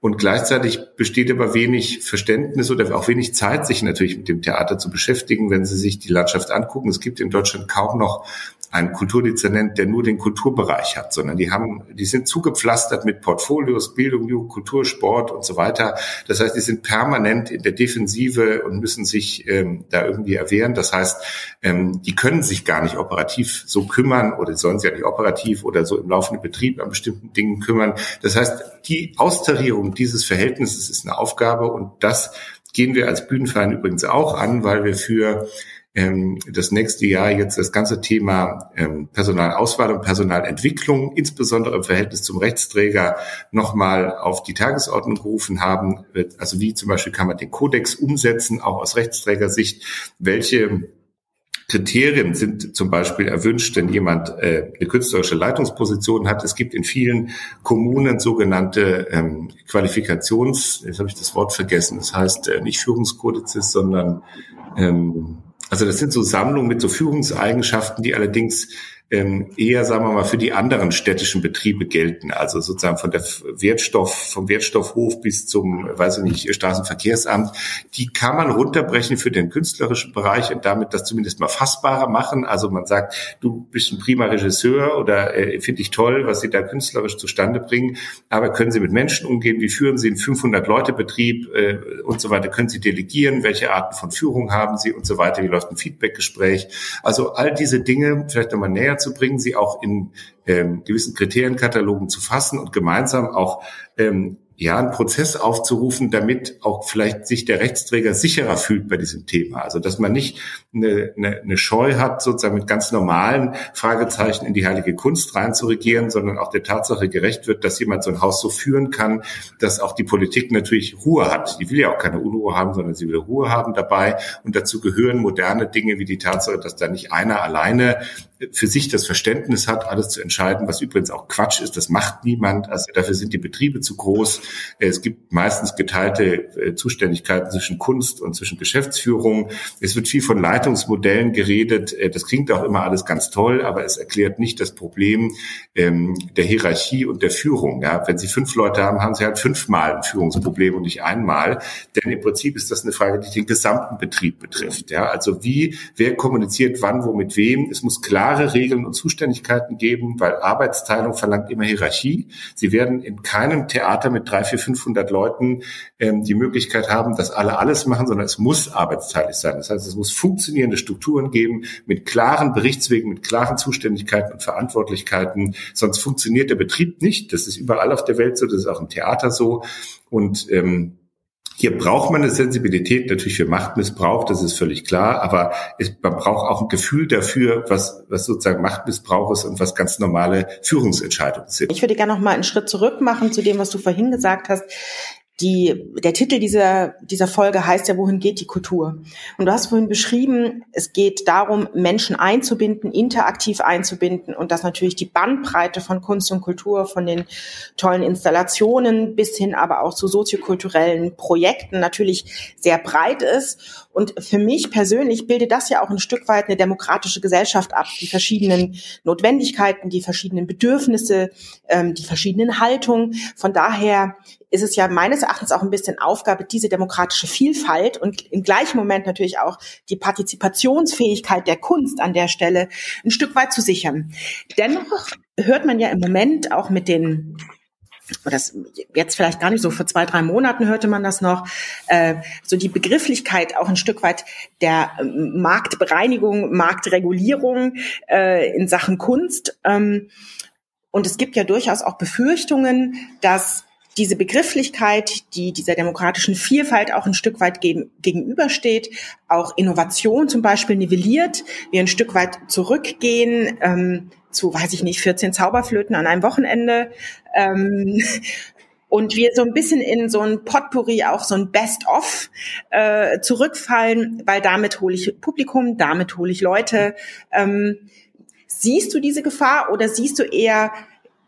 Und gleichzeitig besteht aber wenig Verständnis oder auch wenig Zeit, sich natürlich mit dem Theater zu beschäftigen, wenn Sie sich die Landschaft angucken. Es gibt in Deutschland kaum noch einen Kulturdezernent, der nur den Kulturbereich hat, sondern die haben, die sind zugepflastert mit Portfolios, Bildung, Jugend, Kultur, Sport und so weiter. Das heißt, die sind permanent in der Defensive und müssen sich ähm, da irgendwie erwehren. Das heißt, ähm, die können sich gar nicht operativ so kümmern oder sollen sich ja nicht operativ oder so im laufenden Betrieb an bestimmten Dingen kümmern. Das heißt, die Austarierung dieses Verhältnisses ist eine Aufgabe und das gehen wir als Bühnenverein übrigens auch an, weil wir für ähm, das nächste Jahr jetzt das ganze Thema ähm, Personalauswahl und Personalentwicklung, insbesondere im Verhältnis zum Rechtsträger, nochmal auf die Tagesordnung gerufen haben. Also wie zum Beispiel kann man den Kodex umsetzen, auch aus Rechtsträgersicht, welche Kriterien sind zum Beispiel erwünscht, wenn jemand äh, eine künstlerische Leitungsposition hat. Es gibt in vielen Kommunen sogenannte ähm, Qualifikations, jetzt habe ich das Wort vergessen, das heißt äh, nicht Führungskodizes, sondern ähm, also das sind so Sammlungen mit so Führungseigenschaften, die allerdings ähm, eher, sagen wir mal, für die anderen städtischen Betriebe gelten. Also sozusagen von der Wertstoff, vom Wertstoffhof bis zum, weiß ich nicht, Straßenverkehrsamt. Die kann man runterbrechen für den künstlerischen Bereich und damit das zumindest mal fassbarer machen. Also man sagt, du bist ein prima Regisseur oder äh, finde ich toll, was Sie da künstlerisch zustande bringen. Aber können Sie mit Menschen umgehen? Wie führen Sie einen 500-Leute-Betrieb äh, und so weiter? Können Sie delegieren? Welche Arten von Führung haben Sie und so weiter? Wie läuft ein Feedbackgespräch? Also all diese Dinge vielleicht nochmal näher zu bringen, sie auch in ähm, gewissen Kriterienkatalogen zu fassen und gemeinsam auch ähm, ja, einen Prozess aufzurufen, damit auch vielleicht sich der Rechtsträger sicherer fühlt bei diesem Thema. Also dass man nicht eine, eine, eine Scheu hat, sozusagen mit ganz normalen Fragezeichen in die heilige Kunst reinzuregieren, sondern auch der Tatsache gerecht wird, dass jemand so ein Haus so führen kann, dass auch die Politik natürlich Ruhe hat. Die will ja auch keine Unruhe haben, sondern sie will Ruhe haben dabei. Und dazu gehören moderne Dinge wie die Tatsache, dass da nicht einer alleine für sich das Verständnis hat, alles zu entscheiden, was übrigens auch Quatsch ist. Das macht niemand. Also dafür sind die Betriebe zu groß. Es gibt meistens geteilte äh, Zuständigkeiten zwischen Kunst und zwischen Geschäftsführung. Es wird viel von Leitungsmodellen geredet. Äh, das klingt auch immer alles ganz toll, aber es erklärt nicht das Problem ähm, der Hierarchie und der Führung. Ja, wenn Sie fünf Leute haben, haben Sie halt fünfmal ein Führungsproblem und nicht einmal. Denn im Prinzip ist das eine Frage, die den gesamten Betrieb betrifft. Ja, also wie, wer kommuniziert wann, wo, mit wem. Es muss klare Regeln und Zuständigkeiten geben, weil Arbeitsteilung verlangt immer Hierarchie. Sie werden in keinem Theater mit drei, vier, 500 Leuten ähm, die Möglichkeit haben, dass alle alles machen, sondern es muss arbeitsteilig sein. Das heißt, es muss funktionierende Strukturen geben mit klaren Berichtswegen, mit klaren Zuständigkeiten und Verantwortlichkeiten. Sonst funktioniert der Betrieb nicht. Das ist überall auf der Welt so, das ist auch im Theater so. Und ähm, hier braucht man eine Sensibilität natürlich für Machtmissbrauch, das ist völlig klar, aber es, man braucht auch ein Gefühl dafür, was, was sozusagen Machtmissbrauch ist und was ganz normale Führungsentscheidungen sind. Ich würde gerne noch mal einen Schritt zurück machen zu dem, was du vorhin gesagt hast die, der Titel dieser, dieser Folge heißt ja, wohin geht die Kultur? Und du hast vorhin beschrieben, es geht darum, Menschen einzubinden, interaktiv einzubinden und dass natürlich die Bandbreite von Kunst und Kultur, von den tollen Installationen bis hin aber auch zu soziokulturellen Projekten natürlich sehr breit ist. Und für mich persönlich bildet das ja auch ein Stück weit eine demokratische Gesellschaft ab, die verschiedenen Notwendigkeiten, die verschiedenen Bedürfnisse, ähm, die verschiedenen Haltungen. Von daher ist es ja meines Erachtens auch ein bisschen Aufgabe, diese demokratische Vielfalt und im gleichen Moment natürlich auch die Partizipationsfähigkeit der Kunst an der Stelle ein Stück weit zu sichern. Dennoch hört man ja im Moment auch mit den das jetzt vielleicht gar nicht so vor zwei, drei Monaten hörte man das noch, äh, so die Begrifflichkeit auch ein Stück weit der ähm, Marktbereinigung, Marktregulierung äh, in Sachen Kunst. Ähm, und es gibt ja durchaus auch Befürchtungen, dass diese Begrifflichkeit, die dieser demokratischen Vielfalt auch ein Stück weit gegen, gegenübersteht, auch Innovation zum Beispiel nivelliert, wir ein Stück weit zurückgehen ähm, zu, weiß ich nicht, 14 Zauberflöten an einem Wochenende. Ähm, und wir so ein bisschen in so ein Potpourri, auch so ein Best-of äh, zurückfallen, weil damit hole ich Publikum, damit hole ich Leute. Ähm, siehst du diese Gefahr oder siehst du eher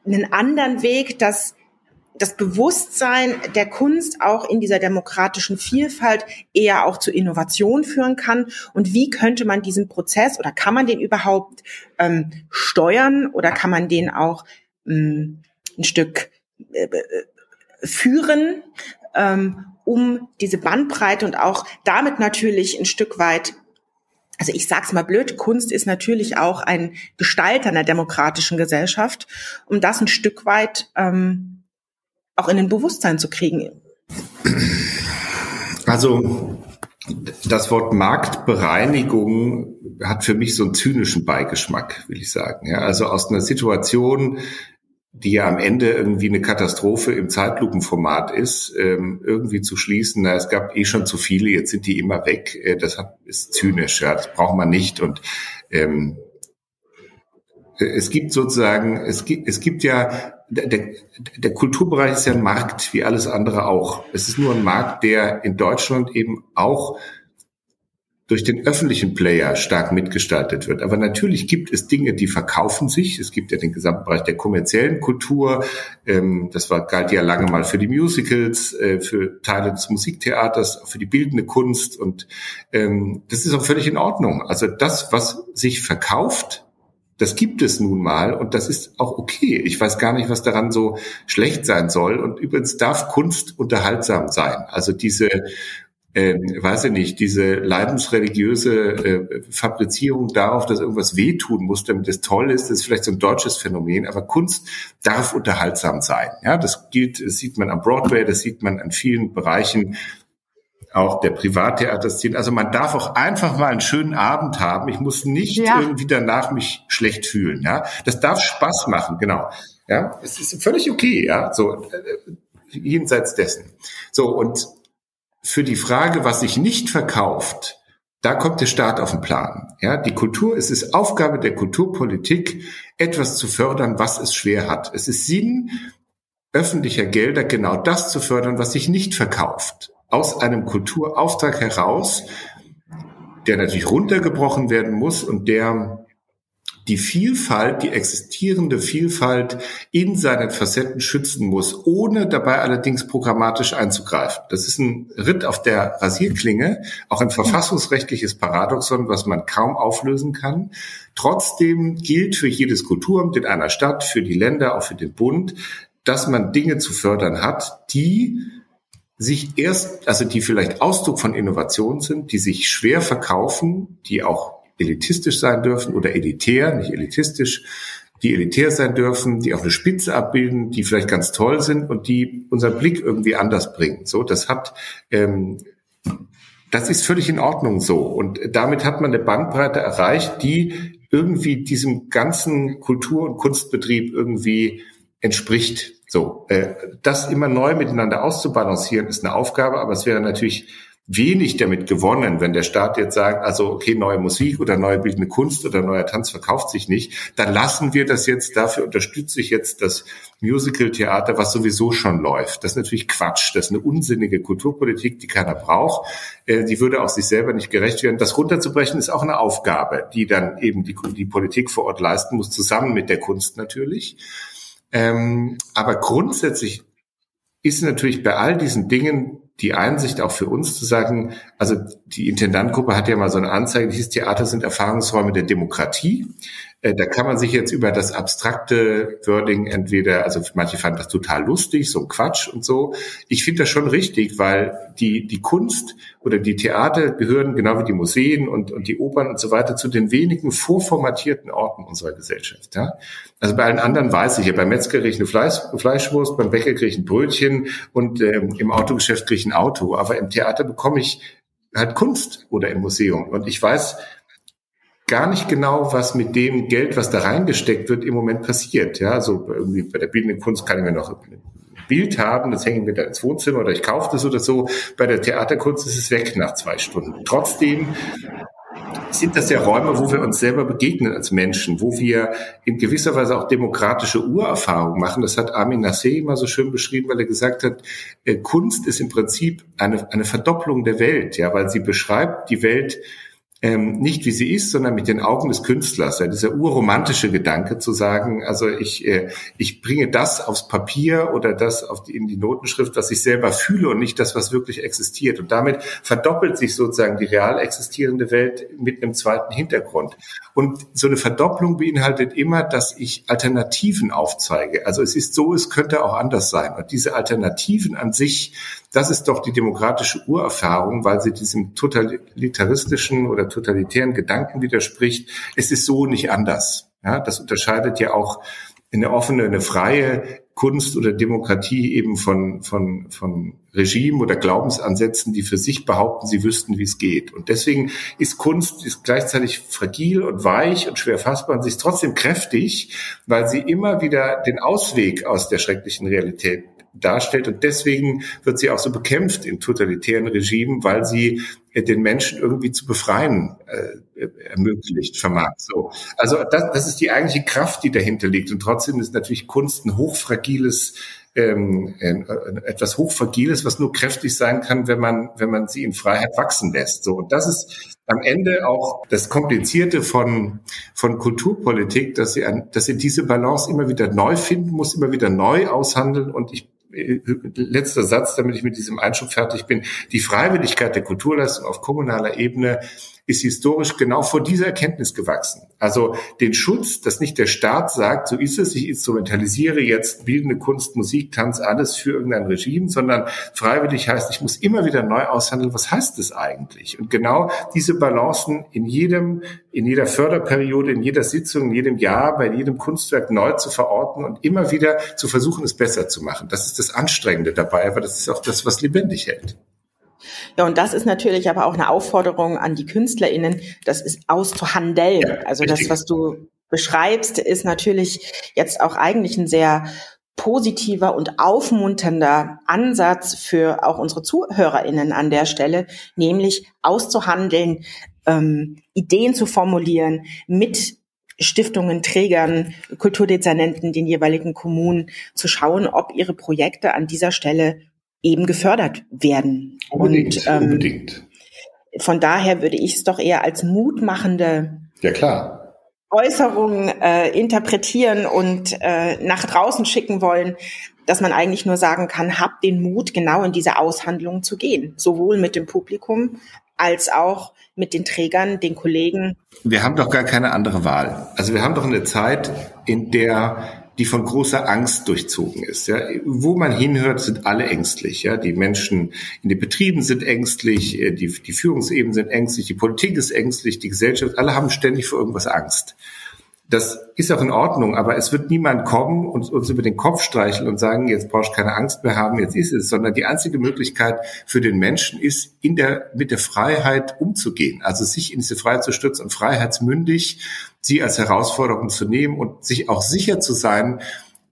einen anderen Weg, dass das Bewusstsein der Kunst auch in dieser demokratischen Vielfalt eher auch zu Innovation führen kann? Und wie könnte man diesen Prozess oder kann man den überhaupt ähm, steuern oder kann man den auch ähm, ein Stück äh, äh führen, ähm, um diese Bandbreite und auch damit natürlich ein Stück weit also ich sag's mal blöd, Kunst ist natürlich auch ein Gestalter einer demokratischen Gesellschaft, um das ein Stück weit ähm, auch in den Bewusstsein zu kriegen? Also das Wort Marktbereinigung hat für mich so einen zynischen Beigeschmack, will ich sagen. Ja, also aus einer Situation, die ja am Ende irgendwie eine Katastrophe im Zeitlupenformat ist, ähm, irgendwie zu schließen, na, es gab eh schon zu viele, jetzt sind die immer weg, äh, das ist zynisch, ja, das braucht man nicht. Und ähm, es gibt sozusagen, es gibt, es gibt ja, der, der Kulturbereich ist ja ein Markt, wie alles andere auch. Es ist nur ein Markt, der in Deutschland eben auch durch den öffentlichen Player stark mitgestaltet wird. Aber natürlich gibt es Dinge, die verkaufen sich. Es gibt ja den gesamten Bereich der kommerziellen Kultur. Ähm, das war, galt ja lange mal für die Musicals, äh, für Teile des Musiktheaters, für die bildende Kunst. Und ähm, das ist auch völlig in Ordnung. Also das, was sich verkauft, das gibt es nun mal und das ist auch okay. Ich weiß gar nicht, was daran so schlecht sein soll. Und übrigens darf Kunst unterhaltsam sein. Also diese, äh, weiß ich nicht, diese leidensreligiöse äh, Fabrizierung darauf, dass irgendwas wehtun muss, damit es toll ist, das ist vielleicht so ein deutsches Phänomen. Aber Kunst darf unterhaltsam sein. Ja, das gilt, das sieht man am Broadway, das sieht man an vielen Bereichen auch der Privattheaterszene. Also man darf auch einfach mal einen schönen Abend haben. Ich muss nicht ja. irgendwie danach mich schlecht fühlen. Ja, das darf Spaß machen. Genau. Ja, es ist völlig okay. Ja, so äh, jenseits dessen. So und für die Frage, was sich nicht verkauft, da kommt der Staat auf den Plan. Ja, die Kultur, es ist Aufgabe der Kulturpolitik, etwas zu fördern, was es schwer hat. Es ist Sinn öffentlicher Gelder, genau das zu fördern, was sich nicht verkauft aus einem Kulturauftrag heraus, der natürlich runtergebrochen werden muss und der die Vielfalt, die existierende Vielfalt in seinen Facetten schützen muss, ohne dabei allerdings programmatisch einzugreifen. Das ist ein Ritt auf der Rasierklinge, auch ein verfassungsrechtliches Paradoxon, was man kaum auflösen kann. Trotzdem gilt für jedes Kulturamt in einer Stadt, für die Länder, auch für den Bund, dass man Dinge zu fördern hat, die sich erst, also die vielleicht Ausdruck von Innovation sind, die sich schwer verkaufen, die auch elitistisch sein dürfen oder elitär, nicht elitistisch, die elitär sein dürfen, die auch eine Spitze abbilden, die vielleicht ganz toll sind und die unseren Blick irgendwie anders bringen. So, das hat, ähm, das ist völlig in Ordnung so. Und damit hat man eine Bandbreite erreicht, die irgendwie diesem ganzen Kultur- und Kunstbetrieb irgendwie entspricht. So, äh, das immer neu miteinander auszubalancieren, ist eine Aufgabe, aber es wäre natürlich wenig damit gewonnen, wenn der Staat jetzt sagt, also okay, neue Musik oder neue bildende Kunst oder neuer Tanz verkauft sich nicht, dann lassen wir das jetzt, dafür unterstütze ich jetzt das Musical-Theater, was sowieso schon läuft. Das ist natürlich Quatsch, das ist eine unsinnige Kulturpolitik, die keiner braucht. Äh, die würde auch sich selber nicht gerecht werden. Das runterzubrechen ist auch eine Aufgabe, die dann eben die, die Politik vor Ort leisten muss, zusammen mit der Kunst natürlich. Ähm, aber grundsätzlich ist natürlich bei all diesen Dingen die Einsicht auch für uns zu sagen, also die Intendantgruppe hat ja mal so eine Anzeige, die hieß Theater sind Erfahrungsräume der Demokratie. Äh, da kann man sich jetzt über das abstrakte Wording entweder, also manche fanden das total lustig, so ein Quatsch und so. Ich finde das schon richtig, weil die, die Kunst oder die Theater gehören genau wie die Museen und, und die Opern und so weiter zu den wenigen vorformatierten Orten unserer Gesellschaft. Ja? Also bei allen anderen weiß ich ja, beim Metzger kriege ich eine Fleisch, Fleischwurst, beim Bäcker kriege ich ein Brötchen und ähm, im Autogeschäft kriege ich ein Auto. Aber im Theater bekomme ich halt Kunst oder im Museum. Und ich weiß, gar nicht genau, was mit dem Geld, was da reingesteckt wird, im Moment passiert. Ja, so also irgendwie bei der bildenden Kunst kann ich mir noch ein Bild haben, das hängen wir da ins Wohnzimmer oder ich kaufe das oder so. Bei der Theaterkunst ist es weg nach zwei Stunden. Trotzdem sind das ja Räume, wo wir uns selber begegnen als Menschen, wo wir in gewisser Weise auch demokratische Urerfahrungen machen. Das hat Armin Nassé immer so schön beschrieben, weil er gesagt hat, äh, Kunst ist im Prinzip eine, eine Verdopplung der Welt, ja, weil sie beschreibt die Welt ähm, nicht wie sie ist, sondern mit den Augen des Künstlers. Ja, dieser urromantische Gedanke zu sagen, also ich, äh, ich bringe das aufs Papier oder das auf die, in die Notenschrift, was ich selber fühle und nicht das, was wirklich existiert. Und damit verdoppelt sich sozusagen die real existierende Welt mit einem zweiten Hintergrund. Und so eine Verdopplung beinhaltet immer, dass ich Alternativen aufzeige. Also es ist so, es könnte auch anders sein. Und diese Alternativen an sich, das ist doch die demokratische Urerfahrung, weil sie diesem totalitaristischen oder totalitären Gedanken widerspricht. Es ist so nicht anders. Ja, das unterscheidet ja auch eine offene, eine freie Kunst oder Demokratie eben von, von, von Regime oder Glaubensansätzen, die für sich behaupten, sie wüssten, wie es geht. Und deswegen ist Kunst ist gleichzeitig fragil und weich und schwer fassbar und sie ist trotzdem kräftig, weil sie immer wieder den Ausweg aus der schrecklichen Realität darstellt. Und deswegen wird sie auch so bekämpft in totalitären Regimen, weil sie äh, den Menschen irgendwie zu befreien äh, ermöglicht, vermag. So. Also das, das ist die eigentliche Kraft, die dahinter liegt. Und trotzdem ist natürlich Kunst ein hochfragiles ähm, etwas hochfragiles, was nur kräftig sein kann, wenn man, wenn man sie in Freiheit wachsen lässt. So, und das ist am Ende auch das Komplizierte von, von Kulturpolitik, dass sie, an, dass sie diese Balance immer wieder neu finden muss, immer wieder neu aushandeln. Und ich letzter Satz, damit ich mit diesem Einschub fertig bin. Die Freiwilligkeit der Kulturleistung auf kommunaler Ebene ist historisch genau vor dieser Erkenntnis gewachsen. Also den Schutz, dass nicht der Staat sagt, so ist es, ich instrumentalisiere jetzt bildende Kunst, Musik, Tanz, alles für irgendein Regime, sondern freiwillig heißt, ich muss immer wieder neu aushandeln, was heißt das eigentlich? Und genau diese Balancen in jedem, in jeder Förderperiode, in jeder Sitzung, in jedem Jahr, bei jedem Kunstwerk neu zu verorten und immer wieder zu versuchen, es besser zu machen. Das ist das Anstrengende dabei, aber das ist auch das, was lebendig hält. Ja, und das ist natürlich aber auch eine Aufforderung an die KünstlerInnen, das ist auszuhandeln. Ja, also richtig. das, was du beschreibst, ist natürlich jetzt auch eigentlich ein sehr positiver und aufmunternder Ansatz für auch unsere ZuhörerInnen an der Stelle, nämlich auszuhandeln, ähm, Ideen zu formulieren mit Stiftungen, Trägern, Kulturdezernenten, den jeweiligen Kommunen zu schauen, ob ihre Projekte an dieser Stelle eben gefördert werden. Unbedingt, und, ähm, unbedingt. Von daher würde ich es doch eher als mutmachende ja, klar. Äußerung äh, interpretieren und äh, nach draußen schicken wollen, dass man eigentlich nur sagen kann, habt den Mut, genau in diese Aushandlung zu gehen, sowohl mit dem Publikum als auch mit den Trägern, den Kollegen. Wir haben doch gar keine andere Wahl. Also wir haben doch eine Zeit, in der die von großer Angst durchzogen ist. Ja. Wo man hinhört, sind alle ängstlich. Ja. Die Menschen in den Betrieben sind ängstlich, äh, die, die Führungsebenen sind ängstlich, die Politik ist ängstlich, die Gesellschaft, alle haben ständig vor irgendwas Angst. Das ist auch in Ordnung, aber es wird niemand kommen und uns über den Kopf streicheln und sagen, jetzt brauchst du keine Angst mehr haben, jetzt ist es, sondern die einzige Möglichkeit für den Menschen ist, in der, mit der Freiheit umzugehen, also sich in diese Freiheit zu stürzen und freiheitsmündig sie als Herausforderung zu nehmen und sich auch sicher zu sein,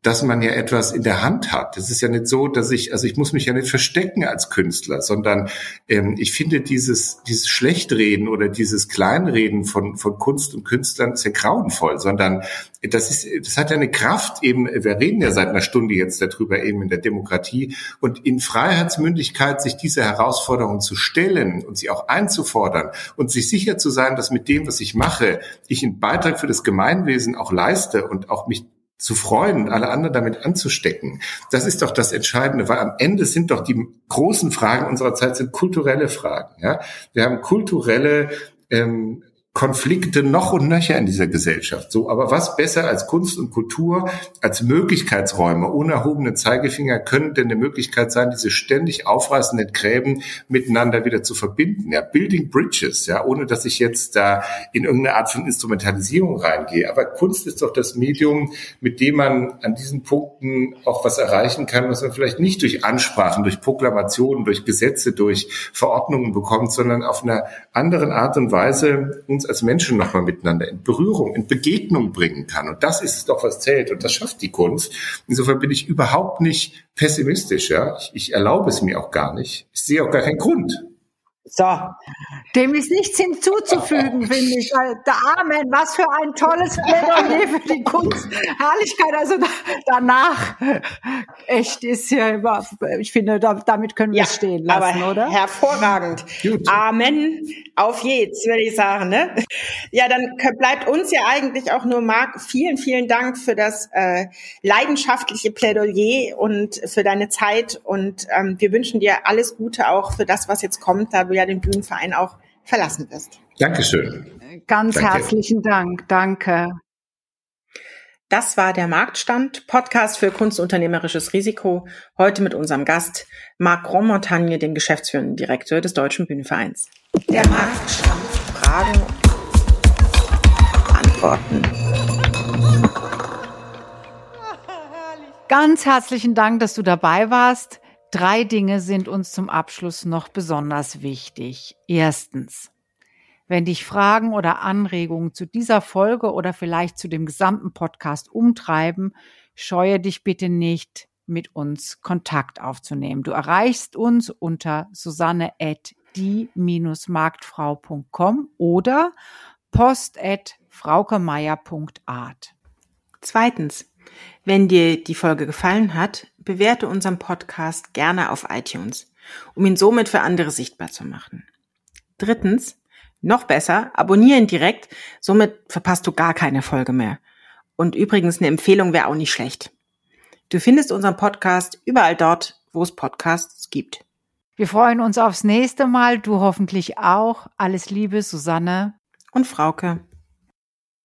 dass man ja etwas in der Hand hat. Es ist ja nicht so, dass ich, also ich muss mich ja nicht verstecken als Künstler, sondern ähm, ich finde dieses, dieses Schlechtreden oder dieses Kleinreden von, von Kunst und Künstlern sehr grauenvoll, sondern das ist, das hat ja eine Kraft eben, wir reden ja seit einer Stunde jetzt darüber eben in der Demokratie und in Freiheitsmündigkeit sich diese Herausforderung zu stellen und sie auch einzufordern und sich sicher zu sein, dass mit dem, was ich mache, ich einen Beitrag für das Gemeinwesen auch leiste und auch mich zu freuen alle anderen damit anzustecken. Das ist doch das Entscheidende, weil am Ende sind doch die großen Fragen unserer Zeit sind kulturelle Fragen. Ja? Wir haben kulturelle ähm, Konflikte noch und nöcher in dieser Gesellschaft. So, aber was besser als Kunst und Kultur, als Möglichkeitsräume ohne erhobenen Zeigefinger können denn eine Möglichkeit sein, diese ständig aufreißenden Gräben miteinander wieder zu verbinden. Ja, Building Bridges, ja, ohne dass ich jetzt da in irgendeine Art von Instrumentalisierung reingehe. Aber Kunst ist doch das Medium, mit dem man an diesen Punkten auch was erreichen kann, was man vielleicht nicht durch Ansprachen, durch Proklamationen, durch Gesetze, durch Verordnungen bekommt, sondern auf einer anderen Art und Weise uns als Menschen nochmal miteinander in Berührung, in Begegnung bringen kann. Und das ist doch, was zählt. Und das schafft die Kunst. Insofern bin ich überhaupt nicht pessimistisch. Ja? Ich, ich erlaube es mir auch gar nicht. Ich sehe auch gar keinen Grund. So. Dem ist nichts hinzuzufügen, finde ich. Der Amen, was für ein tolles Plädoyer für die Kunst. Herrlichkeit, also da, danach, echt ist ja, ich finde, da, damit können wir ja, es stehen lassen, aber oder? Hervorragend. Gut. Amen. Auf jetzt, würde ich sagen. Ne? Ja, dann bleibt uns ja eigentlich auch nur, Marc, vielen, vielen Dank für das äh, leidenschaftliche Plädoyer und für deine Zeit. Und ähm, wir wünschen dir alles Gute auch für das, was jetzt kommt. Da ja den Bühnenverein auch verlassen wirst. Dankeschön. Ganz Danke. herzlichen Dank. Danke. Das war der Marktstand, Podcast für kunstunternehmerisches Risiko. Heute mit unserem Gast Marc Grandmontagne, dem geschäftsführenden Direktor des Deutschen Bühnenvereins. Der Marktstand. Fragen, Antworten. Ganz herzlichen Dank, dass du dabei warst. Drei Dinge sind uns zum Abschluss noch besonders wichtig. Erstens, wenn dich Fragen oder Anregungen zu dieser Folge oder vielleicht zu dem gesamten Podcast umtreiben, scheue dich bitte nicht, mit uns Kontakt aufzunehmen. Du erreichst uns unter susanne at die-marktfrau.com oder post at fraukemeier.art. Zweitens, wenn dir die Folge gefallen hat, bewerte unseren Podcast gerne auf iTunes, um ihn somit für andere sichtbar zu machen. Drittens, noch besser, abonnieren direkt, somit verpasst du gar keine Folge mehr. Und übrigens eine Empfehlung wäre auch nicht schlecht. Du findest unseren Podcast überall dort, wo es Podcasts gibt. Wir freuen uns aufs nächste Mal, du hoffentlich auch. Alles Liebe, Susanne und Frauke.